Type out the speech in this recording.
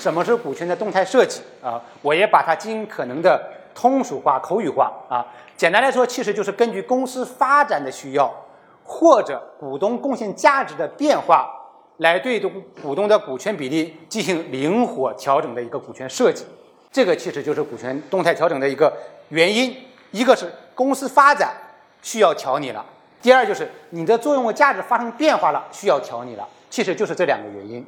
什么是股权的动态设计啊？我也把它尽可能的通俗化、口语化啊。简单来说，其实就是根据公司发展的需要或者股东贡献价值的变化，来对股东的股权比例进行灵活调整的一个股权设计。这个其实就是股权动态调整的一个原因。一个是公司发展需要调你了，第二就是你的作用和价值发生变化了，需要调你了，其实就是这两个原因。